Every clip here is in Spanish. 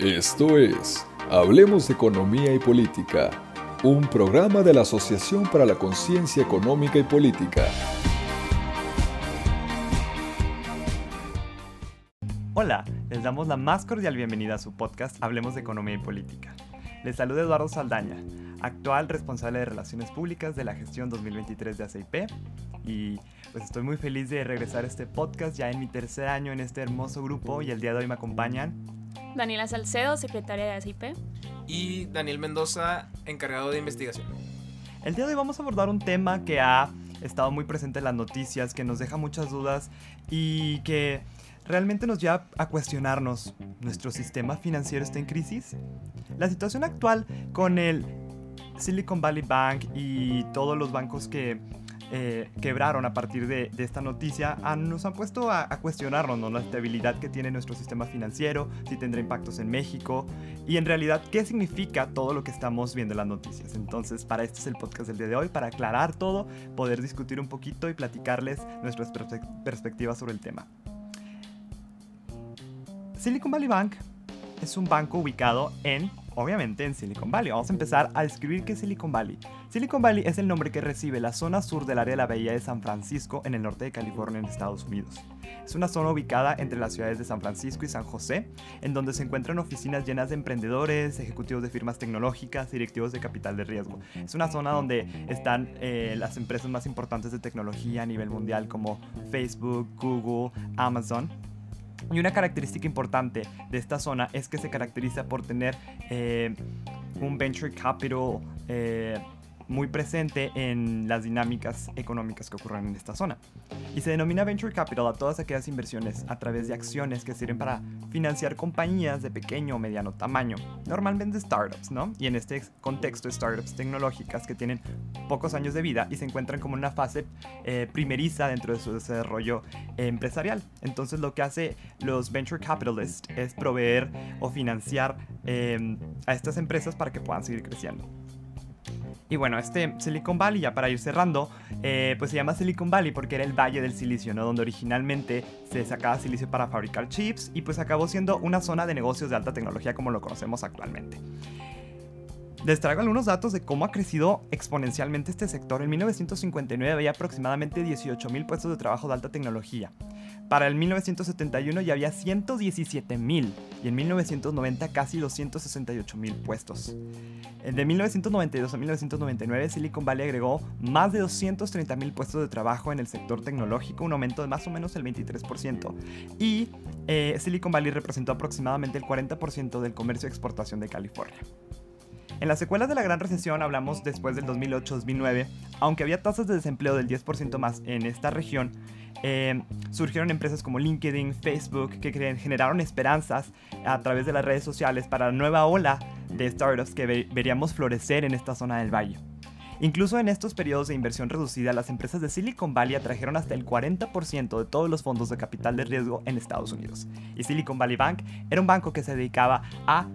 Esto es Hablemos de Economía y Política, un programa de la Asociación para la Conciencia Económica y Política. Hola, les damos la más cordial bienvenida a su podcast Hablemos de Economía y Política. Les saluda Eduardo Saldaña, actual responsable de Relaciones Públicas de la gestión 2023 de ACIP y pues estoy muy feliz de regresar a este podcast ya en mi tercer año en este hermoso grupo y el día de hoy me acompañan Daniela Salcedo, secretaria de ACIP. Y Daniel Mendoza, encargado de investigación. El día de hoy vamos a abordar un tema que ha estado muy presente en las noticias, que nos deja muchas dudas y que realmente nos lleva a cuestionarnos, ¿nuestro sistema financiero está en crisis? La situación actual con el Silicon Valley Bank y todos los bancos que eh, quebraron a partir de, esta noticia nos han puesto a, cuestionarnos la estabilidad que tiene nuestro sistema financiero, si tendrá impactos en México y en realidad qué significa todo lo que estamos viendo en las noticias. Entonces, para esto es el podcast del día de hoy, para aclarar todo, poder discutir un poquito y platicarles nuestras perspectivas sobre el tema. Silicon Valley Bank es un banco ubicado en obviamente en Silicon Valley. Vamos a empezar a describir qué es Silicon Valley. Silicon Valley es el nombre que recibe la zona sur del área de la bahía de San Francisco en el norte de California en Estados Unidos. Es una zona ubicada entre las ciudades de San Francisco y San José, en donde se encuentran oficinas llenas de emprendedores, ejecutivos de firmas tecnológicas, directivos de capital de riesgo. Es una zona donde están eh, las empresas más importantes de tecnología a nivel mundial como Facebook, Google, Amazon. Y una característica importante de esta zona es que se caracteriza por tener eh, un venture capital eh, muy presente en las dinámicas económicas que ocurren en esta zona. Y se denomina Venture Capital a todas aquellas inversiones a través de acciones que sirven para financiar compañías de pequeño o mediano tamaño, normalmente startups, ¿no? Y en este contexto, startups tecnológicas que tienen pocos años de vida y se encuentran como una fase eh, primeriza dentro de su desarrollo empresarial. Entonces lo que hace los Venture Capitalists es proveer o financiar eh, a estas empresas para que puedan seguir creciendo. Y bueno, este Silicon Valley, ya para ir cerrando, eh, pues se llama Silicon Valley porque era el valle del silicio, ¿no? Donde originalmente se sacaba silicio para fabricar chips y pues acabó siendo una zona de negocios de alta tecnología como lo conocemos actualmente. Les traigo algunos datos de cómo ha crecido exponencialmente este sector. En 1959 había aproximadamente 18.000 puestos de trabajo de alta tecnología. Para el 1971 ya había 117.000 y en 1990 casi 268.000 puestos. De 1992 a 1999 Silicon Valley agregó más de 230.000 puestos de trabajo en el sector tecnológico, un aumento de más o menos el 23%. Y eh, Silicon Valley representó aproximadamente el 40% del comercio de exportación de California. En las secuelas de la Gran Recesión hablamos después del 2008-2009, aunque había tasas de desempleo del 10% más en esta región, eh, surgieron empresas como LinkedIn, Facebook, que generaron esperanzas a través de las redes sociales para la nueva ola de startups que veríamos florecer en esta zona del valle. Incluso en estos periodos de inversión reducida, las empresas de Silicon Valley atrajeron hasta el 40% de todos los fondos de capital de riesgo en Estados Unidos. Y Silicon Valley Bank era un banco que se dedicaba a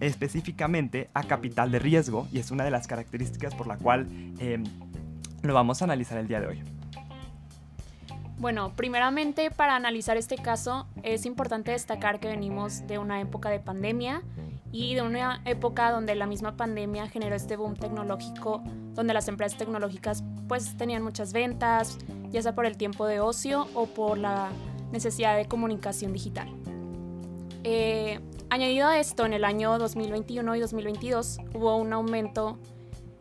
específicamente a capital de riesgo y es una de las características por la cual em, lo vamos a analizar el día de hoy. Bueno, primeramente para analizar este caso es importante destacar que venimos de una época de pandemia y de una época donde la misma pandemia generó este boom tecnológico, donde las empresas tecnológicas pues tenían muchas ventas, ya sea por el tiempo de ocio o por la necesidad de comunicación digital. Eh, Añadido a esto, en el año 2021 y 2022 hubo un aumento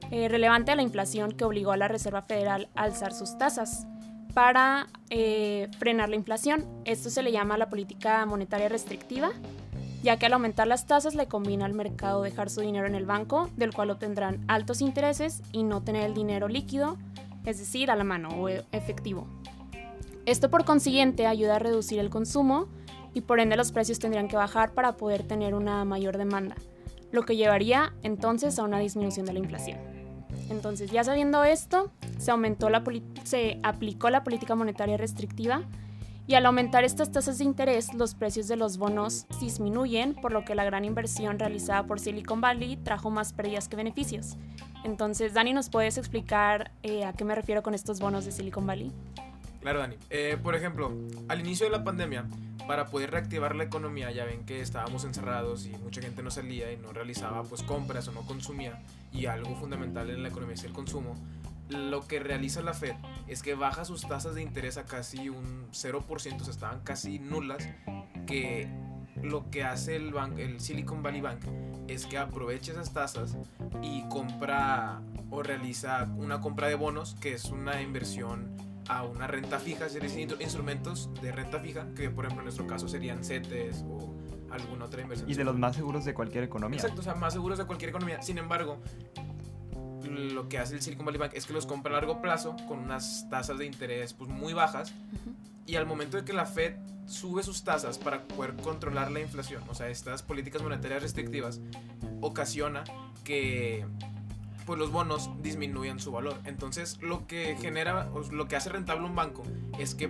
eh, relevante a la inflación que obligó a la Reserva Federal a alzar sus tasas para eh, frenar la inflación. Esto se le llama la política monetaria restrictiva, ya que al aumentar las tasas le conviene al mercado dejar su dinero en el banco, del cual obtendrán altos intereses y no tener el dinero líquido, es decir, a la mano o efectivo. Esto por consiguiente ayuda a reducir el consumo y por ende los precios tendrían que bajar para poder tener una mayor demanda, lo que llevaría entonces a una disminución de la inflación. Entonces, ya sabiendo esto, se, aumentó la se aplicó la política monetaria restrictiva y al aumentar estas tasas de interés, los precios de los bonos disminuyen, por lo que la gran inversión realizada por Silicon Valley trajo más pérdidas que beneficios. Entonces, Dani, ¿nos puedes explicar eh, a qué me refiero con estos bonos de Silicon Valley? Claro, Dani. Eh, por ejemplo, al inicio de la pandemia, para poder reactivar la economía, ya ven que estábamos encerrados y mucha gente no salía y no realizaba pues compras o no consumía y algo fundamental en la economía es el consumo. Lo que realiza la Fed es que baja sus tasas de interés a casi un 0%, o sea, estaban casi nulas, que lo que hace el, el Silicon Valley Bank es que aprovecha esas tasas y compra o realiza una compra de bonos, que es una inversión a una renta fija, es decir, instrumentos de renta fija, que por ejemplo en nuestro caso serían CETES o alguna otra inversión. Y de los más seguros de cualquier economía. Exacto, o sea, más seguros de cualquier economía. Sin embargo, lo que hace el Silicon Valley Bank es que los compra a largo plazo con unas tasas de interés pues, muy bajas. Y al momento de que la Fed sube sus tasas para poder controlar la inflación, o sea, estas políticas monetarias restrictivas, ocasiona que pues los bonos disminuyan su valor. Entonces, lo que genera, lo que hace rentable un banco es que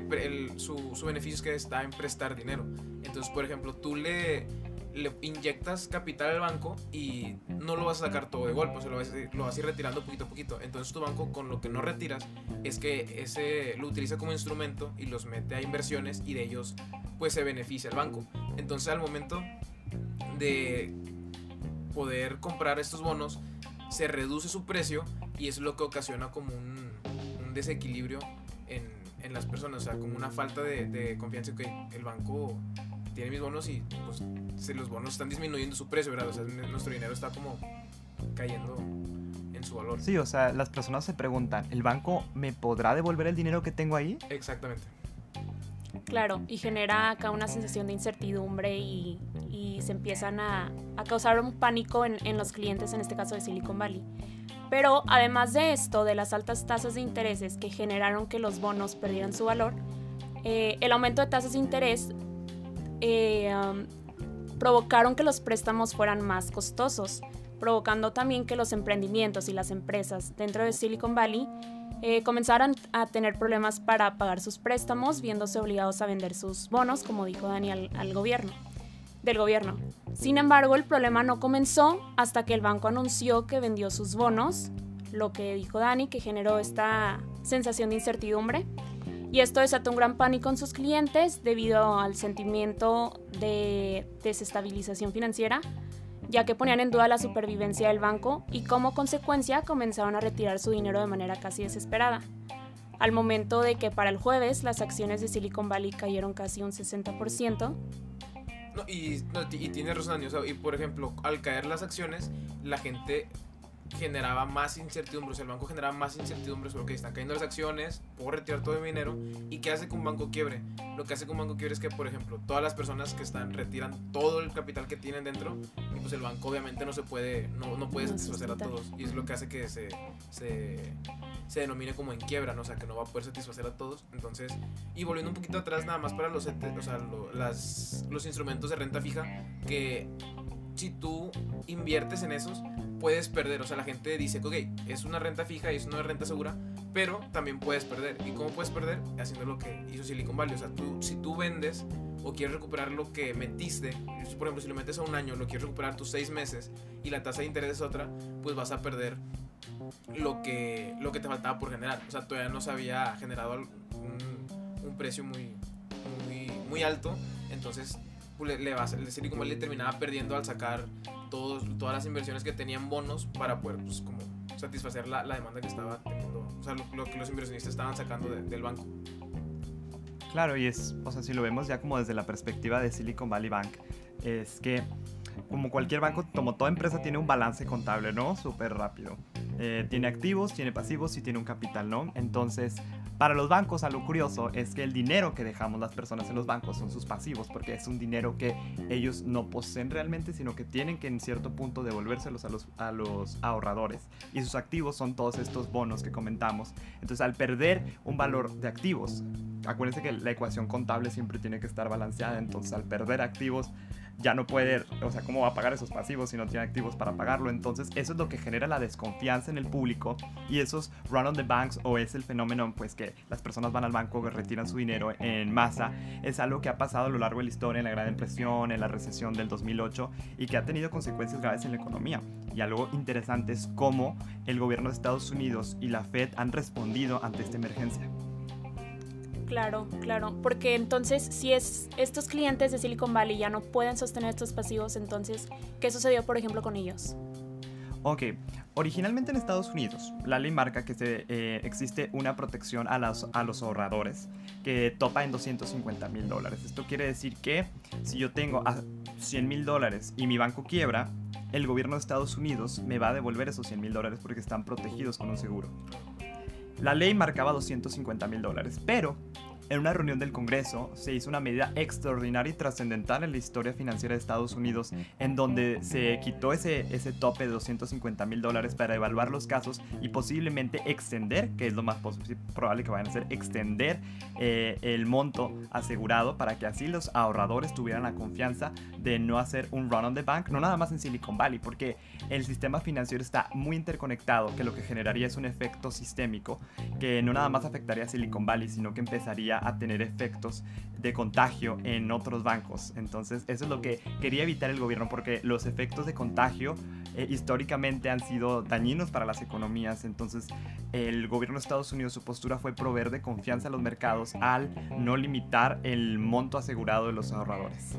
su, su, beneficio es que está en prestar dinero. Entonces, por ejemplo, tú le, le inyectas capital al banco y no lo vas a sacar todo de golpe, o lo vas, a, lo vas a ir retirando poquito a poquito. Entonces, tu banco con lo que no retiras es que ese lo utiliza como instrumento y los mete a inversiones y de ellos pues se beneficia el banco. Entonces, al momento de poder comprar estos bonos, se reduce su precio y eso es lo que ocasiona como un, un desequilibrio en, en, las personas, o sea, como una falta de, de, confianza que el banco tiene mis bonos y pues se, los bonos están disminuyendo su precio, ¿verdad? O sea, nuestro dinero está como cayendo en su valor. Sí, o sea, las personas se preguntan, ¿el banco me podrá devolver el dinero que tengo ahí? Exactamente. Claro, y genera acá una sensación de incertidumbre y, y se empiezan a, a, causar un pánico en, en, los clientes, en este caso de Silicon Valley. Pero además de esto, de las altas tasas de intereses que generaron que los bonos perdieran su valor, eh, el aumento de tasas de interés eh, um, provocaron que los préstamos fueran más costosos, provocando también que los emprendimientos y las empresas dentro de Silicon Valley eh, comenzaron a tener problemas para pagar sus préstamos, viéndose obligados a vender sus bonos, como dijo Daniel, al gobierno, del gobierno. Sin embargo, el problema no comenzó hasta que el banco anunció que vendió sus bonos, lo que dijo Dani, que generó esta sensación de incertidumbre. Y esto desató un gran pánico en sus clientes debido al sentimiento de desestabilización financiera, ya que ponían en duda la supervivencia del banco y como consecuencia comenzaron a retirar su dinero de manera casi desesperada. Al momento de que para el jueves las acciones de Silicon Valley cayeron casi un 60%. No, y, tiene razón, o y por ejemplo, al caer las acciones, la gente generaba más incertidumbre, o sea, el banco generaba más incertidumbre sobre que están cayendo las acciones, puedo retirar todo mi dinero, y qué hace que un banco quiebre. Lo que hace que un banco quiebre es que, por ejemplo, todas las personas que están retiran todo el capital que tienen dentro, y pues el banco obviamente no se puede, no, no puede satisfacer a todos, y es lo que hace que se, se, se denomine como en quiebra, ¿no? o sea, que no va a poder satisfacer a todos. Entonces, y volviendo un poquito atrás, nada más para los, o sea, lo, las, los instrumentos de renta fija, que si tú inviertes en esos, puedes perder. O sea, la gente dice, ok, es una renta fija y es una renta segura, pero también puedes perder. ¿Y cómo puedes perder? Haciendo lo que hizo Silicon Valley. O sea, tú, si tú vendes o quieres recuperar lo que metiste, por ejemplo, si lo metes a un año, lo quieres recuperar tus seis meses y la tasa de interés es otra, pues vas a perder lo que, lo que te faltaba por generar. O sea, todavía no se había generado un, precio muy, muy alto. Entonces le, le va, el Silicon Valley terminaba perdiendo al sacar todos, todas las inversiones que tenían bonos para poder pues, como satisfacer la, la demanda que estaba teniendo, o sea, lo, lo que los inversionistas estaban sacando de, del banco. Claro, y es, o sea, si lo vemos ya como desde la perspectiva de Silicon Valley Bank, es que como cualquier banco, como toda empresa tiene un balance contable, ¿no? Súper rápido. Eh, tiene activos, tiene pasivos y tiene un capital, ¿no? Entonces, para los bancos, algo curioso es que el dinero que dejamos las personas en los bancos son sus pasivos, porque es un dinero que ellos no poseen realmente, sino que tienen que en cierto punto devolvérselos a los, a los ahorradores. Y sus activos son todos estos bonos que comentamos. Entonces, al perder un valor de activos, acuérdense que la ecuación contable siempre tiene que estar balanceada, entonces al perder activos, ya no puede, o sea, ¿cómo va a pagar esos pasivos si no tiene activos para pagarlo? Entonces, eso es lo que genera la desconfianza en el público y esos run on the banks o es el fenómeno, pues que las personas van al banco, retiran su dinero en masa, es algo que ha pasado a lo largo de la historia, en la Gran Depresión, en la recesión del 2008 y que ha tenido consecuencias graves en la economía. Y algo interesante es cómo el gobierno de Estados Unidos y la Fed han respondido ante esta emergencia. Claro, claro, porque entonces si es estos clientes de Silicon Valley ya no pueden sostener estos pasivos, entonces, ¿qué sucedió por ejemplo con ellos? Ok, originalmente en Estados Unidos, la ley marca que se, eh, existe una protección a, las, a los ahorradores que topa en 250 mil dólares. Esto quiere decir que si yo tengo a 100 mil dólares y mi banco quiebra, el gobierno de Estados Unidos me va a devolver esos 100 mil dólares porque están protegidos con un seguro. La ley marcaba 250 mil dólares, pero en una reunión del Congreso se hizo una medida extraordinaria y trascendental en la historia financiera de Estados Unidos, en donde se quitó ese, ese tope de 250 mil dólares para evaluar los casos y posiblemente extender, que es lo más probable que vayan a hacer, extender eh, el monto asegurado para que así los ahorradores tuvieran la confianza de no hacer un run on the bank, no nada más en Silicon Valley, porque el sistema financiero está muy interconectado, que lo que generaría es un efecto sistémico que no nada más afectaría a Silicon Valley, sino que empezaría a tener efectos de contagio en otros bancos. Entonces, eso es lo que quería evitar el gobierno porque los efectos de contagio eh, históricamente han sido dañinos para las economías. Entonces, el gobierno de Estados Unidos, su postura fue proveer de confianza a los mercados al no limitar el monto asegurado de los ahorradores.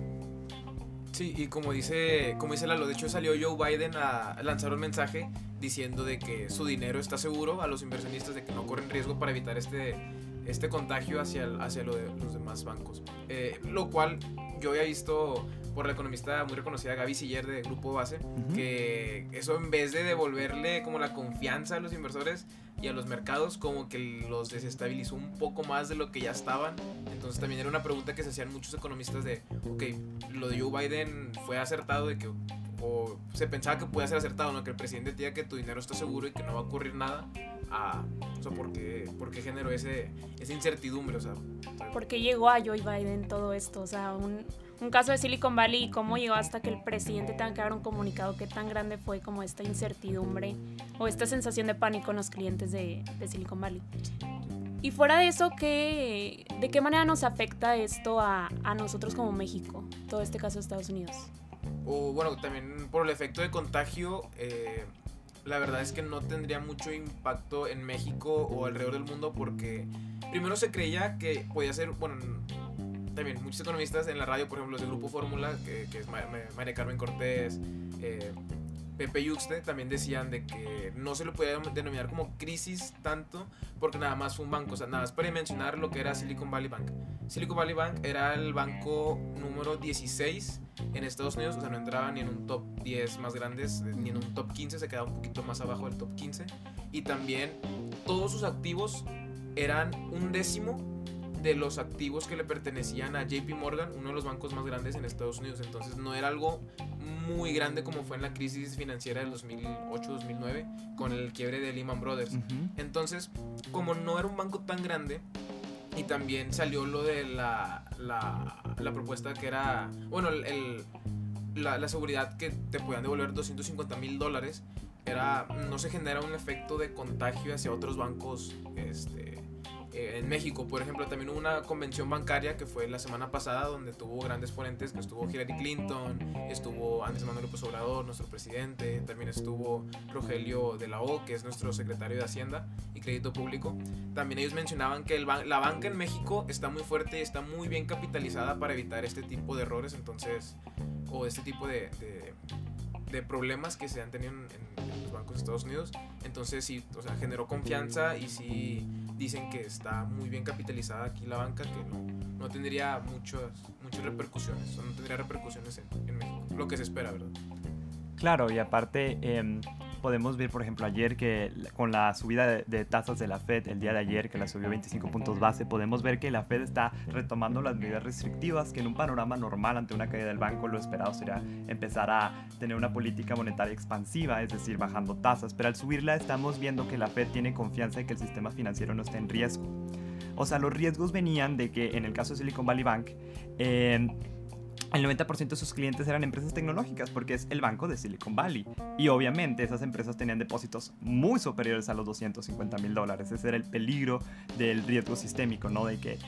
Sí, y como dice, como dice Lalo, de hecho salió Joe Biden a lanzar un mensaje diciendo de que su dinero está seguro a los inversionistas, de que no corren riesgo para evitar este este contagio hacia, hacia lo de los demás bancos. Eh, lo cual yo había visto por la economista muy reconocida Gaby Siller de Grupo Base, que eso en vez de devolverle como la confianza a los inversores y a los mercados, como que los desestabilizó un poco más de lo que ya estaban. Entonces también era una pregunta que se hacían muchos economistas de, ok, lo de Joe Biden fue acertado de que o se pensaba que podía ser acertado, ¿no? Que el presidente diga que tu dinero está seguro y que no va a ocurrir nada. Ah, o sea, ¿por qué, generó ese, esa incertidumbre? O sea, porque llegó a Joe Biden todo esto? O sea, un, un, caso de Silicon Valley y cómo llegó hasta que el presidente tenga que dar un comunicado, qué tan grande fue como esta incertidumbre o esta sensación de pánico en los clientes de, de Silicon Valley. Y fuera de eso, ¿qué, ¿de qué manera nos afecta esto a, a nosotros como México, todo este caso de Estados Unidos? o bueno, también por el efecto de contagio, eh, la verdad es que no tendría mucho impacto en México o alrededor del mundo porque primero se creía que podía ser, bueno, también muchos economistas en la radio, por ejemplo, los del Grupo Fórmula, que, es María Carmen Cortés, eh, Pepe Yuxte también decían de que no se lo podía denominar como crisis tanto porque nada más fue un banco, o sea, nada más para mencionar lo que era Silicon Valley Bank. Silicon Valley Bank era el banco número 16 en Estados Unidos, o sea, no entraba ni en un top 10 más grandes, ni en un top 15, se quedaba un poquito más abajo del top 15. Y también todos sus activos eran un décimo de los activos que le pertenecían a JP Morgan, uno de los bancos más grandes en Estados Unidos. Entonces no era algo muy grande como fue en la crisis financiera del 2008-2009 con el quiebre de Lehman Brothers. Entonces, como no era un banco tan grande, y también salió lo de la, la, la propuesta que era, bueno, el, la, la, seguridad que te podían devolver 250 mil dólares, era, no se genera un efecto de contagio hacia otros bancos este, eh, en México, por ejemplo, también hubo una convención bancaria que fue la semana pasada donde tuvo grandes ponentes, que estuvo Hillary Clinton, estuvo Andrés Manuel López Obrador, nuestro presidente, también estuvo Rogelio de la O, que es nuestro secretario de Hacienda y Crédito Público. También ellos mencionaban que el la banca en México está muy fuerte y está muy bien capitalizada para evitar este tipo de errores, entonces, o este tipo de, de, problemas que se han tenido en, en los bancos de Estados Unidos. Entonces sí, o sea, generó confianza y sí dicen que está muy bien capitalizada aquí la banca, que no, no tendría muchas, muchas repercusiones, no tendría repercusiones en, en, México, lo que se espera, ¿verdad? Claro, y aparte eh, podemos ver, por ejemplo, ayer que con la subida de, tasas de la Fed, el día de ayer que la subió 25 puntos base, podemos ver que la Fed está retomando las medidas restrictivas, que en un panorama normal ante una caída del banco lo esperado sería empezar a tener una política monetaria expansiva, es decir, bajando tasas, pero al subirla estamos viendo que la Fed tiene confianza en que el sistema financiero no está en riesgo. O sea, los riesgos venían de que en el caso de Silicon Valley Bank, eh, el 90% de sus clientes eran empresas tecnológicas porque es el banco de Silicon Valley. Y obviamente esas empresas tenían depósitos muy superiores a los 250 mil dólares. Ese era el peligro del riesgo sistémico, ¿no? De que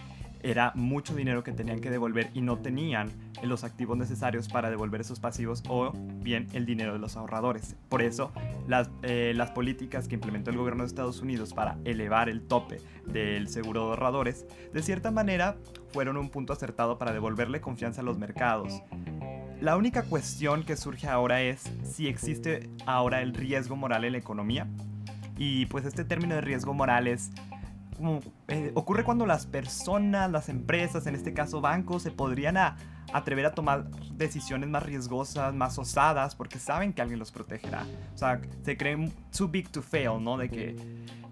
era mucho dinero que tenían que devolver y no tenían los activos necesarios para devolver esos pasivos o bien el dinero de los ahorradores. Por eso las, eh, las políticas que implementó el gobierno de Estados Unidos para elevar el tope del seguro de ahorradores, de cierta manera fueron un punto acertado para devolverle confianza a los mercados. La única cuestión que surge ahora es si existe ahora el riesgo moral en la economía. Y pues este término de riesgo moral es eh, ocurre cuando las personas, las empresas, en este caso bancos, se podrían atrever a tomar decisiones más riesgosas, más osadas, porque saben que alguien los protegerá. O sea, se creen too big to fail, ¿no? De que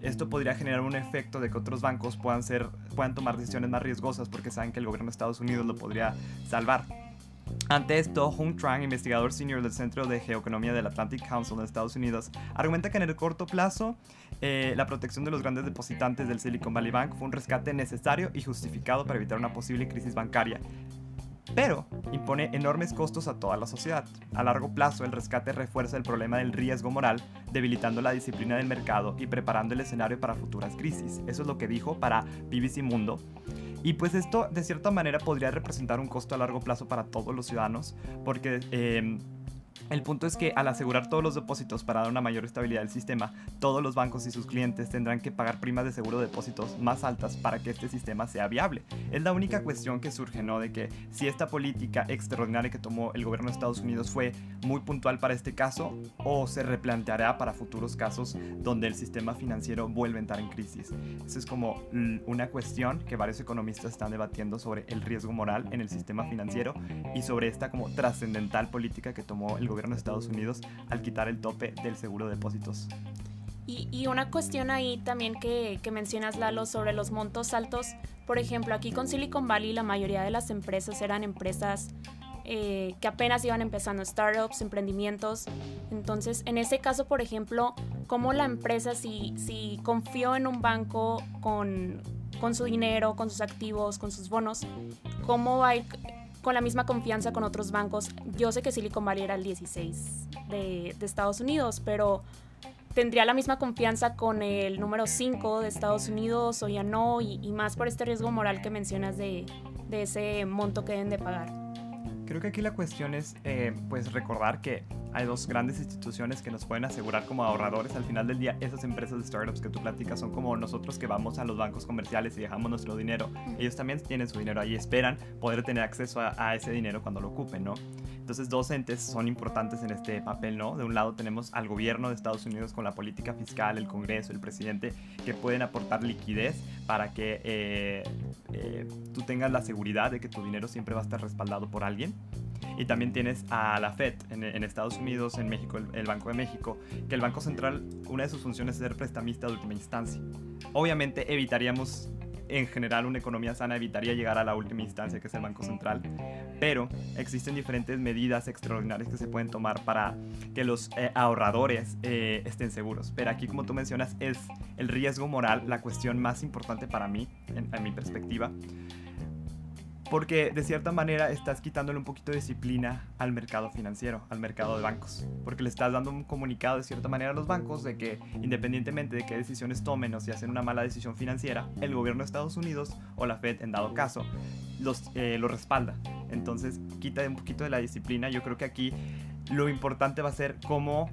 esto podría generar un efecto de que otros bancos puedan, ser, puedan tomar decisiones más riesgosas porque saben que el gobierno de Estados Unidos lo podría salvar. Ante esto, Hung Trang, investigador senior del Centro de Geoeconomía del Atlantic Council de Estados Unidos, argumenta que en el corto plazo eh, la protección de los grandes depositantes del Silicon Valley Bank fue un rescate necesario y justificado para evitar una posible crisis bancaria, pero impone enormes costos a toda la sociedad. A largo plazo, el rescate refuerza el problema del riesgo moral, debilitando la disciplina del mercado y preparando el escenario para futuras crisis. Eso es lo que dijo para BBC Mundo. Y pues esto de cierta manera podría representar un costo a largo plazo para todos los ciudadanos, porque... Eh, el punto es que al asegurar todos los depósitos para dar una mayor estabilidad del sistema, todos los bancos y sus clientes tendrán que pagar primas de seguro de depósitos más altas para que este sistema sea viable. Es la única cuestión que surge, ¿no? De que si esta política extraordinaria que tomó el gobierno de Estados Unidos fue muy puntual para este caso o se replanteará para futuros casos donde el sistema financiero vuelve a entrar en crisis. Eso es como una cuestión que varios economistas están debatiendo sobre el riesgo moral en el sistema financiero y sobre esta como trascendental política que tomó el gobierno de Estados Unidos al quitar el tope del seguro de depósitos. Y, una cuestión ahí también que, mencionas, Lalo, sobre los montos altos. Por ejemplo, aquí con Silicon Valley la mayoría de las empresas eran empresas eh, que apenas iban empezando, startups, emprendimientos. Entonces, en ese caso, por ejemplo, cómo la empresa, si, si confió en un banco con, con su dinero, con sus activos, con sus bonos, cómo va a ir con la misma confianza con otros bancos. Yo sé que Silicon Valley era el 16 de, Estados Unidos, pero tendría la misma confianza con el número 5 de Estados Unidos o ya no, y, más por este riesgo moral que mencionas de, ese monto que deben de pagar. Creo que aquí la cuestión es eh, pues recordar que hay dos grandes instituciones que nos pueden asegurar como ahorradores al final del día. Esas empresas de startups que tú platicas son como nosotros que vamos a los bancos comerciales y dejamos nuestro dinero. Ellos también tienen su dinero ahí, esperan poder tener acceso a, ese dinero cuando lo ocupen, ¿no? Entonces dos entes son importantes en este papel, ¿no? De un lado tenemos al gobierno de Estados Unidos con la política fiscal, el Congreso, el presidente, que pueden aportar liquidez para que eh, eh, tú tengas la seguridad de que tu dinero siempre va a estar respaldado por alguien. Y también tienes a la Fed en, Estados Unidos, en México, el, Banco de México, que el Banco Central, una de sus funciones es ser prestamista de última instancia. Obviamente evitaríamos en general una economía sana evitaría llegar a la última instancia que es el Banco Central, pero existen diferentes medidas extraordinarias que se pueden tomar para que los eh, ahorradores eh, estén seguros. Pero aquí, como tú mencionas, es el riesgo moral la cuestión más importante para mí, en mi perspectiva, porque de cierta manera estás quitándole un poquito de disciplina al mercado financiero, al mercado de bancos, porque le estás dando un comunicado de cierta manera a los bancos de que independientemente de qué decisiones tomen o si hacen una mala decisión financiera, el gobierno de Estados Unidos o la Fed en dado caso los, eh, respalda. Entonces quita un poquito de la disciplina. Yo creo que aquí lo importante va a ser cómo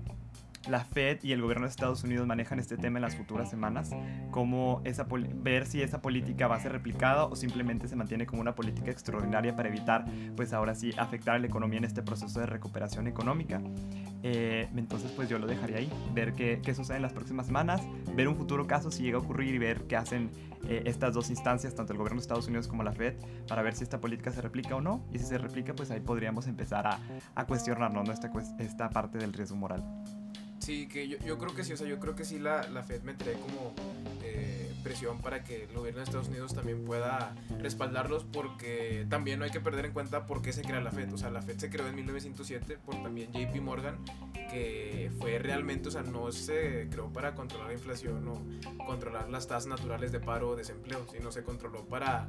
la Fed y el gobierno de Estados Unidos manejan este tema en las futuras semanas, cómo esa ver si esa política va a ser replicada o simplemente se mantiene como una política extraordinaria para evitar, pues ahora sí, afectar a la economía en este proceso de recuperación económica. Eh, entonces, pues yo lo dejaría ahí, ver qué, qué, sucede en las próximas semanas, ver un futuro caso si llega a ocurrir y ver qué hacen eh, estas dos instancias, tanto el gobierno de Estados Unidos como la Fed, para ver si esta política se replica o no. Y si se replica, pues ahí podríamos empezar a, a cuestionarnos ¿no? esta, esta parte del riesgo moral. Sí, que yo, yo, creo que sí, o sea, yo creo que sí la, la Fed metería como eh, presión para que el gobierno de Estados Unidos también pueda respaldarlos porque también no hay que perder en cuenta por qué se crea la Fed. O sea, la Fed se creó en 1907 por también JP Morgan que fue realmente, o sea, no se creó para controlar la inflación o controlar las tasas naturales de paro o desempleo, sino se controló para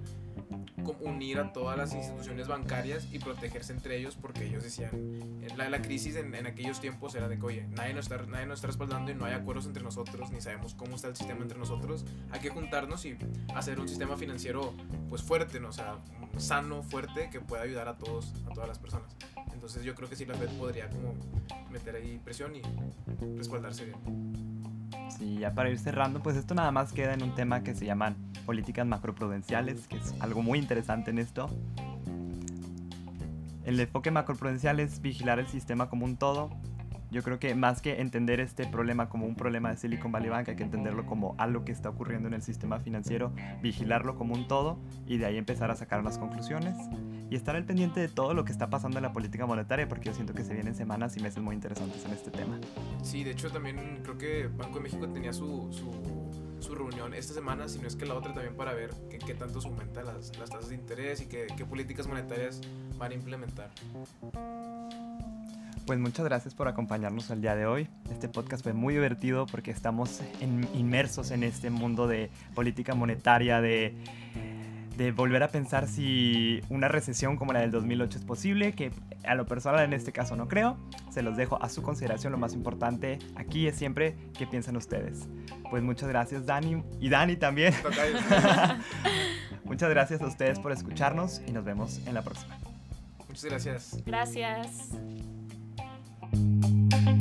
unir a todas las instituciones bancarias y protegerse entre ellos porque ellos decían, la, la crisis en, en, aquellos tiempos era de que, oye, nadie nos, está, nadie nos está respaldando y no hay acuerdos entre nosotros, ni sabemos cómo está el sistema entre nosotros, hay que juntarnos y hacer un sistema financiero pues fuerte, ¿no? o sea, sano, fuerte, que pueda ayudar a todos, a todas las personas. Entonces yo creo que sí la Fed podría como meter ahí presión y respaldarse bien. Sí, ya para ir cerrando, pues esto nada más queda en un tema que se llaman políticas macroprudenciales, que es algo muy interesante en esto. El enfoque macroprudencial es vigilar el sistema como un todo, yo creo que más que entender este problema como un problema de Silicon Valley Bank, hay que entenderlo como algo que está ocurriendo en el sistema financiero, vigilarlo como un todo y de ahí empezar a sacar las conclusiones y estar al pendiente de todo lo que está pasando en la política monetaria, porque yo siento que se vienen semanas y meses muy interesantes en este tema. Sí, de hecho también creo que Banco de México tenía su, su, reunión esta semana, si no es que la otra también para ver qué, qué tanto se aumentan las, las tasas de interés y qué, qué políticas monetarias van a implementar. Pues muchas gracias por acompañarnos el día de hoy. Este podcast fue muy divertido porque estamos inmersos en este mundo de política monetaria, de, de volver a pensar si una recesión como la del 2008 es posible, que a lo personal en este caso no creo. Se los dejo a su consideración. Lo más importante aquí es siempre qué piensan ustedes. Pues muchas gracias Dani y Dani también. muchas gracias a ustedes por escucharnos y nos vemos en la próxima. Muchas gracias. Gracias. Thank you.